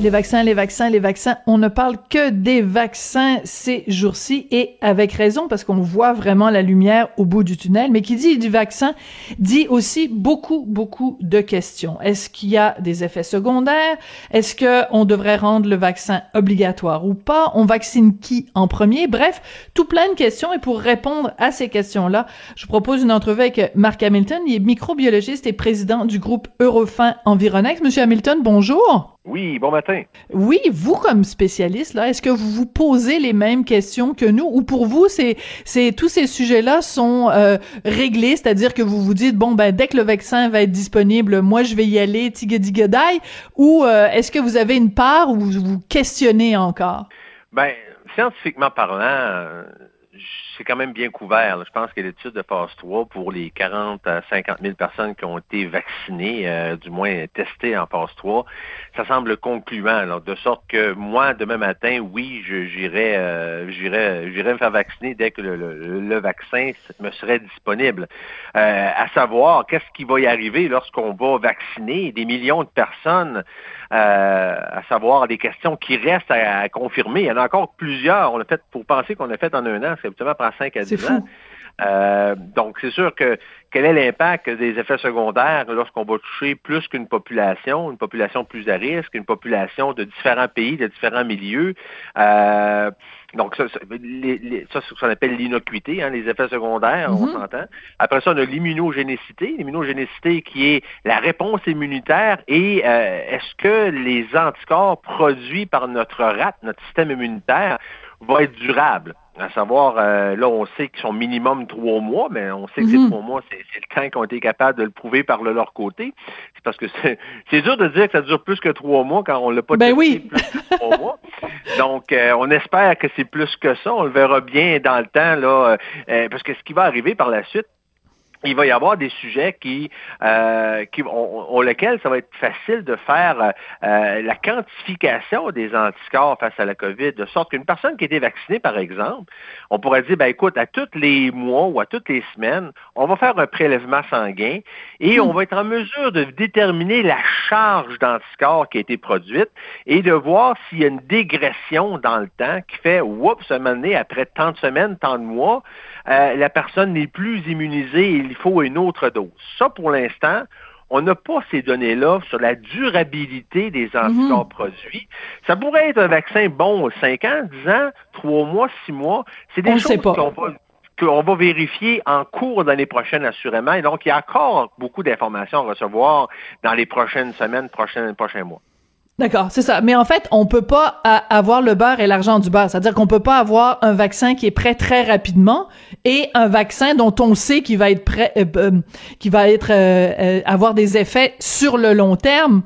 Les vaccins, les vaccins, les vaccins. On ne parle que des vaccins ces jours-ci et avec raison parce qu'on voit vraiment la lumière au bout du tunnel. Mais qui dit du vaccin dit aussi beaucoup, beaucoup de questions. Est-ce qu'il y a des effets secondaires? Est-ce que on devrait rendre le vaccin obligatoire ou pas? On vaccine qui en premier? Bref, tout plein de questions. Et pour répondre à ces questions-là, je propose une entrevue avec Marc Hamilton. Il est microbiologiste et président du groupe Eurofin Environex. Monsieur Hamilton, bonjour. Oui, bon matin. Oui, vous comme spécialiste là, est-ce que vous vous posez les mêmes questions que nous? Ou pour vous c'est c'est tous ces sujets-là sont euh, réglés, c'est-à-dire que vous vous dites bon ben dès que le vaccin va être disponible, moi je vais y aller tigadigadai ou euh, est-ce que vous avez une part où vous vous questionnez encore? Ben scientifiquement parlant, c'est quand même bien couvert. Je pense que l'étude de phase 3 pour les 40 à 50 000 personnes qui ont été vaccinées, euh, du moins testées en phase 3, ça semble concluant. de sorte que moi, demain matin, oui, j'irai euh, me faire vacciner dès que le, vaccin me serait disponible. Euh, à savoir, qu'est-ce qui va y arriver lorsqu'on va vacciner des millions de personnes? Euh, à savoir des questions qui restent à, confirmer. Il y en a encore plusieurs. On a fait, pour penser qu'on a fait en un an, c'est habituellement prend 5 à 10 ans. Euh, donc, c'est sûr que quel est l'impact des effets secondaires lorsqu'on va toucher plus qu'une population, une population plus à risque, une population de différents pays, de différents milieux? Euh, donc, ça, ça, c'est ce qu'on appelle l'innocuité, hein, les effets secondaires, on mhm. s'entend. Après ça, on a l'immunogénicité. L'immunogénicité qui est la réponse immunitaire et euh, est-ce que les anticorps produits par notre rate, notre système immunitaire, vont être durables? À savoir, euh, là, on sait qu'ils sont minimum trois mois, mais on sait que ces mhm. trois mois, c'est le temps qu'ils ont été capables de le prouver par leur côté. C'est parce que c'est dur de dire que ça dure plus que trois mois quand on l'a pas ben oui. plus que trois mois. Donc, euh, on espère que c'est plus que ça. On le verra bien dans le temps, là, euh, parce que ce qui va arriver par la suite, il va y avoir des sujets qui, euh, qui lesquels ça va être facile de faire euh, la quantification des anticorps face à la COVID, de sorte qu'une personne qui a été vaccinée, par exemple, on pourrait dire, ben écoute, à tous les mois ou à toutes les semaines, on va faire un prélèvement sanguin et on va être en mesure de déterminer la charge d'anticorps qui a été produite et de voir s'il y a une dégression dans le temps qui fait, oups, un moment donné, après tant de semaines, tant de mois, euh, la personne n'est plus immunisée et il faut une autre dose. Ça, pour l'instant, on n'a pas ces données-là sur la durabilité des mhm. anticorps produits. Ça pourrait être un vaccin bon 5 ans, 10 ans, 3 mois, 6 mois. C'est des choses qu'on va vérifier en cours d'année prochaine, assurément. Et donc, il y a encore beaucoup d'informations à recevoir dans les prochaines semaines, prochains, prochains mois. D'accord, c'est ça. Mais en fait, on peut pas avoir le beurre et l'argent du beurre. C'est-à-dire qu'on peut pas avoir un vaccin qui est prêt très rapidement et un vaccin dont on sait qu'il va être prêt, euh, euh, qui va être euh, avoir des effets sur le long terme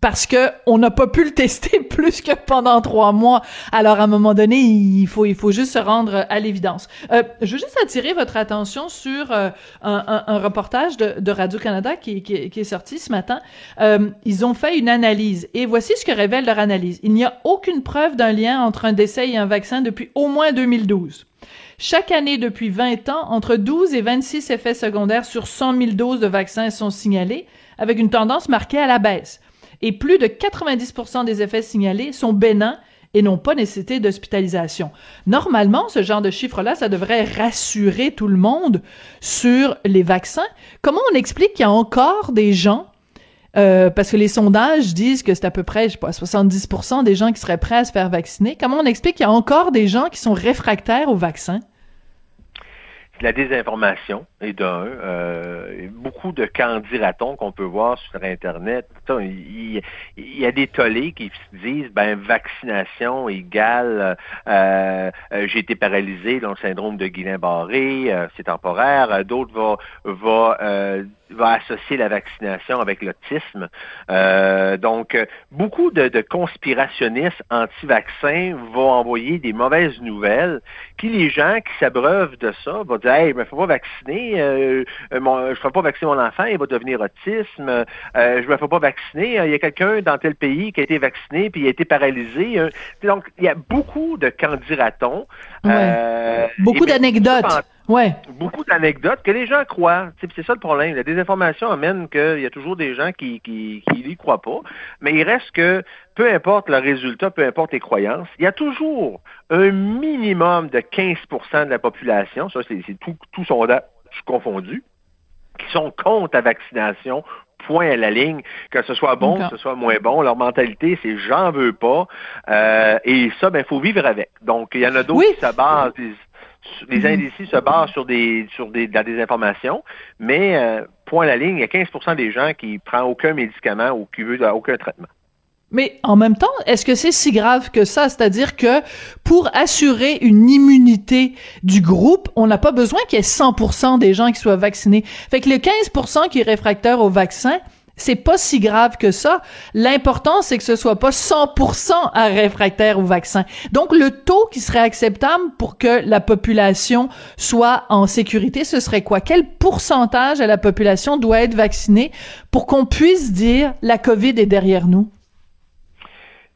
parce que on n'a pas pu le tester plus que pendant trois mois. Alors à un moment donné, il faut il faut juste se rendre à l'évidence. Euh, je veux juste attirer votre attention sur euh, un, un, reportage de, de Radio Canada qui, qui, qui, est sorti ce matin. Euh, ils ont fait une analyse et voici ce que révèle leur analyse. Il n'y a aucune preuve d'un lien entre un décès et un vaccin depuis au moins 2012. Chaque année depuis 20 ans, entre 12 et 26 effets secondaires sur 100 000 doses de vaccins sont signalés, avec une tendance marquée à la baisse et plus de 90% des effets signalés sont bénins et n'ont pas nécessité d'hospitalisation. Normalement, ce genre de chiffre-là, ça devrait rassurer tout le monde sur les vaccins. Comment on explique qu'il y a encore des gens, euh, parce que les sondages disent que c'est à peu près, je sais pas, 70% des gens qui seraient prêts à se faire vacciner. Comment on explique qu'il y a encore des gens qui sont réfractaires au vaccin? la désinformation et d'un euh, beaucoup de candidatons qu'on peut voir sur Internet. Il, y a des tollés qui disent ben vaccination égale euh, euh, j'ai été paralysé dans le syndrome de Guillain-Barré, c'est temporaire. D'autres vont va va associer la vaccination avec l'autisme. Euh, donc, beaucoup de, de conspirationnistes anti-vaccins vont envoyer des mauvaises nouvelles qui les gens qui s'abreuvent de ça vont dire Hey, je me fais pas vacciner, euh, euh je ne pas vacciner mon enfant, il va devenir autisme, euh, je me fais pas vacciner, il y a quelqu'un dans tel pays qui a été vacciné puis il a été paralysé. Donc, il y a beaucoup de candidatons. Euh, beaucoup d'anecdotes. Ouais. Beaucoup d'anecdotes que les gens croient. C'est ça le problème. La désinformation amène qu'il y a toujours des gens qui qui, qui croient pas. Mais il reste que peu importe le résultat, peu importe les croyances, il y a toujours un minimum de 15% de la population, ça c'est tout, tout sondage confondu, qui sont contre la vaccination point à la ligne, que ce soit bon, que ce soit moins bon. Leur mentalité, c'est j'en veux pas. Euh, et ça, ben, faut vivre avec. Donc, il y en a d'autres qui se basent, les, mhm. indécis se basent sur des sur des, des informations, mais euh, point à la ligne, il y a 15% des gens qui ne prennent aucun médicament ou qui veulent aucun traitement. Mais en même temps, est-ce que c'est si grave que ça? C'est-à-dire que pour assurer une immunité du groupe, on n'a pas besoin qu'il y ait 100% des gens qui soient vaccinés. Fait que le 15% qui est réfractaire au vaccin, c'est pas si grave que ça. L'important, c'est que ce soit pas 100% à réfractaire au vaccin. Donc, le taux qui serait acceptable pour que la population soit en sécurité, ce serait quoi? Quel pourcentage de la population doit être vaccinée pour qu'on puisse dire la COVID est derrière nous?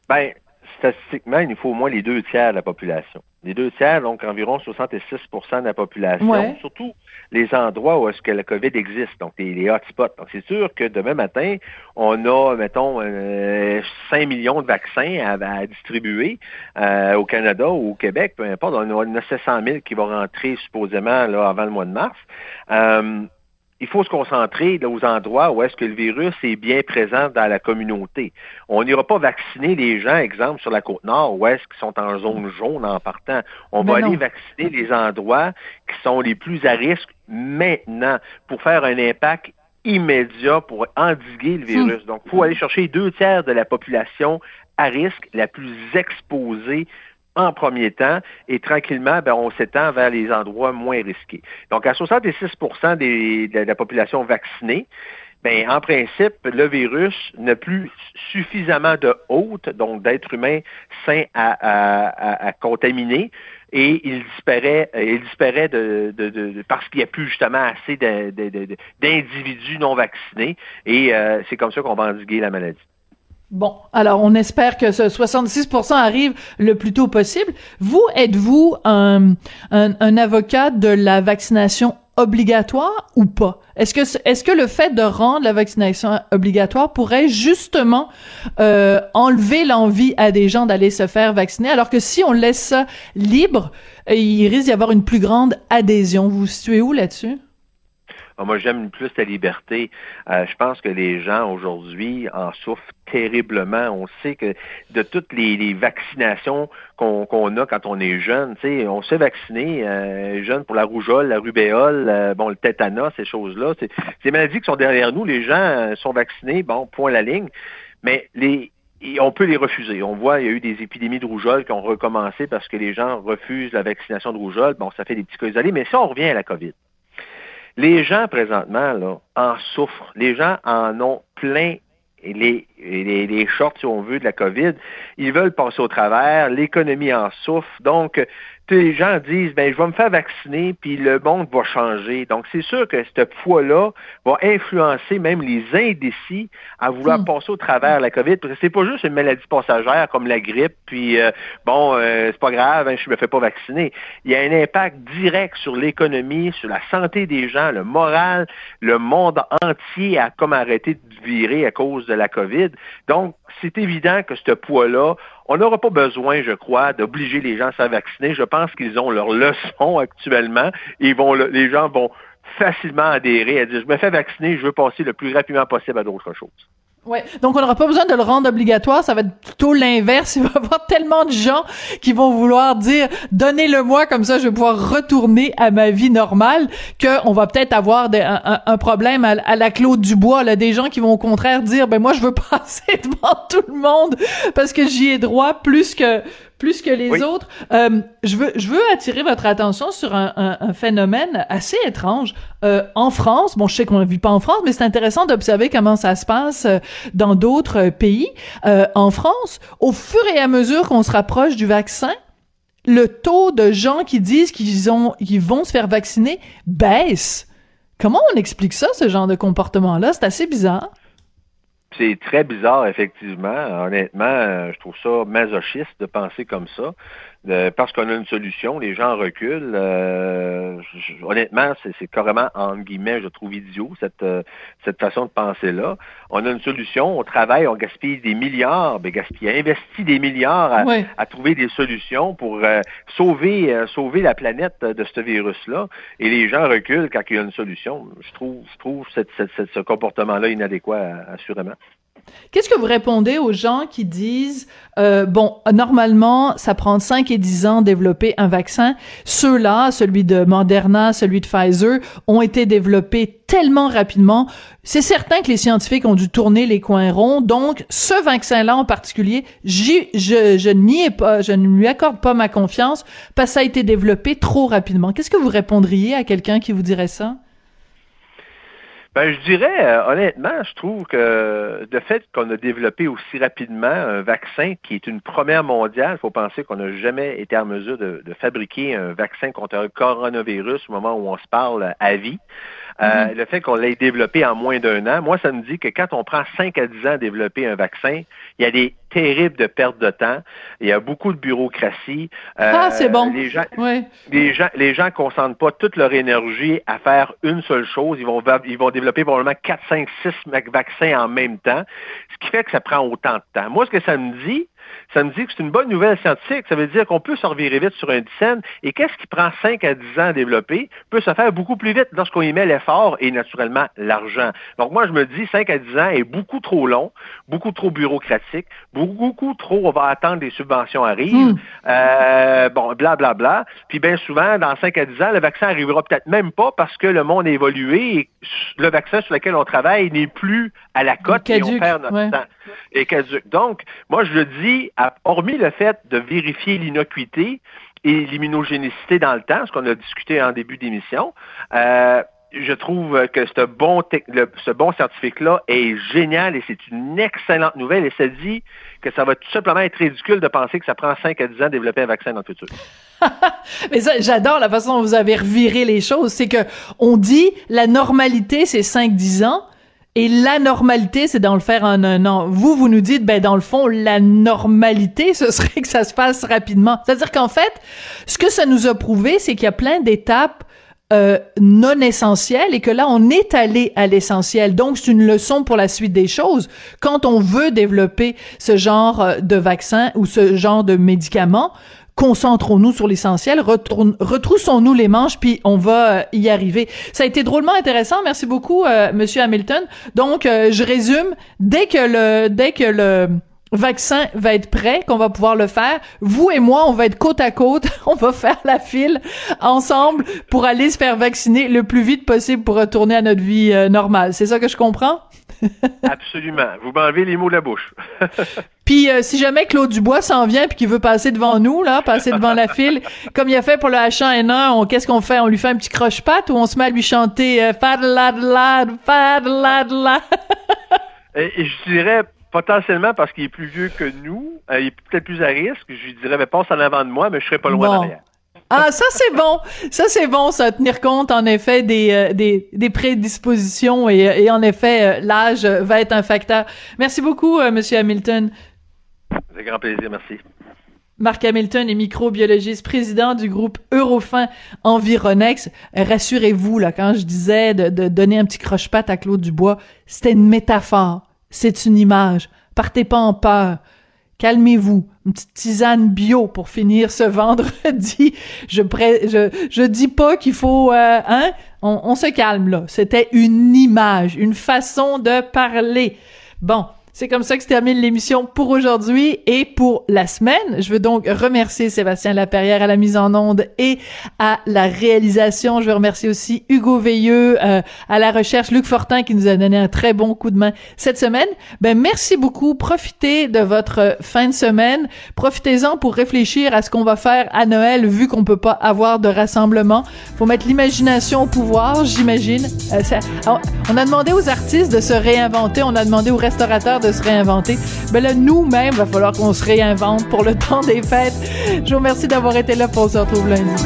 Ben, statistiquement, il nous faut au moins les deux tiers de la population. Les deux tiers, donc environ 66% de la population, surtout les endroits où est-ce que la COVID existe, donc les, hotspots. Donc c'est sûr que demain matin, on a, mettons, 5 euh, millions de vaccins à, distribuer euh, au Canada ou au Québec, peu importe. On a, 700 000 qui vont rentrer supposément là, avant le mois de mars. Euh, il faut se concentrer aux endroits où est-ce que le virus est bien présent dans la communauté. On n'ira pas vacciner les gens, exemple, sur la côte nord, où est-ce qu'ils sont en zone jaune en partant. On va aller vacciner les endroits qui sont les plus à risque maintenant pour faire un impact immédiat pour endiguer le virus. Hmm. Donc, il faut aller chercher deux tiers de la population à risque, la plus exposée en premier temps et tranquillement, ben, on s'étend vers les endroits moins risqués. Donc, à 66 des, de la population vaccinée, ben, en principe, le virus n'a plus suffisamment de hôtes, donc d'êtres humains sains à, à, contaminer, et il disparaît, il disparaît de, de, de, parce qu'il n'y a plus justement assez d'individus non vaccinés, et euh, c'est comme ça qu'on va endiguer la maladie. Bon, alors on espère que ce 66% arrive le plus tôt possible. Vous, êtes-vous un, un, avocat de la vaccination obligatoire ou pas? Est-ce que, est-ce que le fait de rendre la vaccination obligatoire pourrait justement euh, enlever l'envie à des gens d'aller se faire vacciner, alors que si on laisse ça libre, il risque d'y avoir une plus grande adhésion? Vous vous situez où là-dessus? Ah, moi, j'aime plus la liberté. Euh, je pense que les gens aujourd'hui en souffrent terriblement. On sait que de toutes les, vaccinations qu'on a quand on est jeune, on se fait vacciner euh, jeune pour la rougeole, la rubéole, euh, bon, le tétanos, ces choses-là. Ces maladies qui sont derrière nous, les gens sont vaccinés, bon, point la ligne. Mais les, on peut les refuser. On voit, il y a eu des épidémies de rougeole qui ont recommencé parce que les gens refusent la vaccination de rougeole. Bon, ça fait des petits cas isolés, mais ça, on revient à la COVID. Les gens, présentement, là, en souffrent. Les gens en ont plein les, les, les shorts, si on veut, de la COVID. Ils veulent passer au travers. L'économie en souffre. Donc, les gens disent, ben, je vais me faire vacciner, puis le monde va changer. Donc, c'est sûr que cette foi-là va influencer même les indécis à vouloir hmm. passer au travers la COVID, parce que c'est pas juste une maladie passagère comme la grippe, puis euh, bon, euh, c'est pas grave, hein, je me fais pas vacciner. Il y a un impact direct sur l'économie, sur la santé des gens, le moral, le monde entier a comme arrêté de virer à cause de la COVID. Donc, c'est évident que ce poids-là, on n'aura pas besoin, je crois, d'obliger les gens à se vacciner. Je pense qu'ils ont leur leçon actuellement. Et vont, les gens vont facilement adhérer à dire, je me fais vacciner, je veux passer le plus rapidement possible à d'autres choses. Ouais, donc on n'aura pas besoin de le rendre obligatoire, ça va être plutôt l'inverse. Il va y avoir tellement de gens qui vont vouloir dire donnez-le-moi comme ça, je vais pouvoir retourner à ma vie normale, que on va peut-être avoir un, problème à, la Claude Dubois, là, des gens qui vont au contraire dire ben moi je veux passer devant tout le monde parce que j'y ai droit plus que plus que les autres. Euh, je veux je veux attirer votre attention sur un, un, phénomène assez étrange euh, en France. Bon, je sais qu'on ne vit pas en France, mais c'est intéressant d'observer comment ça se passe euh, dans d'autres pays. Euh, en France, au fur et à mesure qu'on se rapproche du vaccin, le taux de gens qui disent qu'ils ont qu'ils vont se faire vacciner baisse. Comment on explique ça, ce genre de comportement-là? C'est assez bizarre. C'est très bizarre, effectivement. Honnêtement, je trouve ça masochiste de penser comme ça. Parce qu'on a une solution, les gens reculent. Euh, honnêtement, c'est carrément, en guillemets, je trouve idiot, cette, euh, cette façon de penser-là. On a une solution, on travaille, on gaspille des milliards, ben, gaspille, investit des milliards à, trouver des solutions pour euh, sauver, sauver la planète de ce virus-là. Et les gens reculent quand il y a une solution. Je trouve, je trouve ce comportement-là inadéquat, assurément. Qu'est-ce que vous répondez aux gens qui disent euh, bon, normalement, ça prend 5 et 10 ans développer un vaccin. Ceux-là, celui de Moderna, celui de Pfizer, ont été développés tellement rapidement. C'est certain que les scientifiques ont dû tourner les coins ronds. Donc, ce vaccin-là en particulier, je, je n'y pas, je ne lui accorde pas ma confiance parce que ça a été développé trop rapidement. Qu'est-ce que vous répondriez à quelqu'un qui vous dirait ça? Ben, je dirais, euh, honnêtement, je trouve que le fait qu'on a développé aussi rapidement un vaccin qui est une première mondiale, il faut penser qu'on n'a jamais été en mesure de, de, fabriquer un vaccin contre un coronavirus au moment où on se parle à vie. Euh, mhm. Le fait qu'on l'ait développé en moins d'un an, moi, ça me dit que quand on prend 5 à 10 ans à développer un vaccin, il y a des terribles de perte de temps. Il y a beaucoup de bureaucratie. Euh, ah, c'est bon. Les gens, les gens, les gens concentrent pas toute leur énergie à faire une seule chose. Ils vont, ils vont développer probablement 4, 5, 6 vaccins en même temps, ce qui fait que ça prend autant de temps. Moi, ce que ça me dit, ça me dit que c'est une bonne nouvelle scientifique. Ça veut dire qu'on peut se revirer vite sur un dizaine. Et qu'est-ce qui prend 5 à 10 ans à développer peut se faire beaucoup plus vite lorsqu'on y met l'effort et naturellement l'argent. Donc moi, je me dis 5 à 10 ans est beaucoup trop long, beaucoup trop bureaucratique, beaucoup trop on va attendre des subventions arrivent. Hmm. Euh, bon, blablabla. Bla, bla. Puis bien souvent, dans 5 à 10 ans, le vaccin arrivera peut-être même pas parce que le monde a évolué et le vaccin sur lequel on travaille n'est plus à la cote et on perd notre temps. Et caduque. Donc, moi, je le dis, hormis le fait de vérifier l'innocuité et l'immunogénicité dans le temps, ce qu'on a discuté en début d'émission, euh, je trouve que ce bon, bon scientifique-là est génial et c'est une excellente nouvelle et ça dit que ça va tout simplement être ridicule de penser que ça prend 5 à 10 ans de développer un vaccin dans le futur. Mais j'adore la façon dont vous avez reviré les choses. C'est que on dit la normalité, c'est 5-10 ans. Et la normalité, c'est d'en le faire en un an. Vous, vous nous dites, ben dans le fond, la normalité, ce serait que ça se passe rapidement. C'est-à-dire qu'en fait, ce que ça nous a prouvé, c'est qu'il y a plein d'étapes euh, non essentielles et que là, on est allé à l'essentiel. Donc, c'est une leçon pour la suite des choses. Quand on veut développer ce genre euh, de vaccin ou ce genre de médicament, concentrons-nous sur l'essentiel, retroussons-nous les manches, puis on va euh, y arriver. Ça a été drôlement intéressant. Merci beaucoup, euh, Monsieur Hamilton. Donc, euh, je résume. Dès que le, dès que le vaccin va être prêt, qu'on va pouvoir le faire, vous et moi, on va être côte à côte, on va faire la file ensemble pour aller se faire vacciner le plus vite possible pour retourner à notre vie normale. C'est ça que je comprends? Absolument. Vous m'enlevez les mots de la bouche. puis euh, si jamais Claude Dubois s'en vient puis qu'il veut passer devant nous là, passer devant la file, comme il a fait pour le H1N1, on qu'est-ce qu'on fait? On lui fait un petit croche-patte ou on se met à lui chanter euh, fadladlad, fadladlad. et, et je dirais potentiellement parce qu'il est plus vieux que nous, euh, il est peut-être plus à risque, je lui dirais mais passe en avant de moi, mais je serais pas loin derrière. Ah, ça c'est bon. Ça c'est bon, ça tenir compte en effet des euh, des, des, prédispositions et, et en effet euh, l'âge va être un facteur. Merci beaucoup, euh, Monsieur Hamilton. Avec grand plaisir, merci. Marc Hamilton est microbiologiste, président du groupe Eurofin Environex. Rassurez-vous, là, quand je disais de, de donner un petit croche-patte à Claude Dubois, c'était une métaphore. C'est une image. Partez pas en peur calmez-vous. Une petite tisane bio pour finir ce vendredi. Je je, je dis pas qu'il faut, euh, hein, on, on se calme là. C'était une image, une façon de parler. Bon. C'est comme ça que se termine l'émission pour aujourd'hui et pour la semaine. Je veux donc remercier Sébastien Laperrière à la mise en onde et à la réalisation. Je veux remercier aussi Hugo Veilleux euh, à la recherche, Luc Fortin qui nous a donné un très bon coup de main cette semaine. Ben merci beaucoup. Profitez de votre fin de semaine. Profitez-en pour réfléchir à ce qu'on va faire à Noël vu qu'on peut pas avoir de rassemblement. Faut mettre l'imagination au pouvoir, j'imagine. Euh, on a demandé aux artistes de se réinventer. On a demandé aux restaurateurs de se réinventer. Ben là, nous-mêmes, va falloir qu'on se réinvente pour le temps des fêtes. Je vous remercie d'avoir été là. pour se retrouve lundi.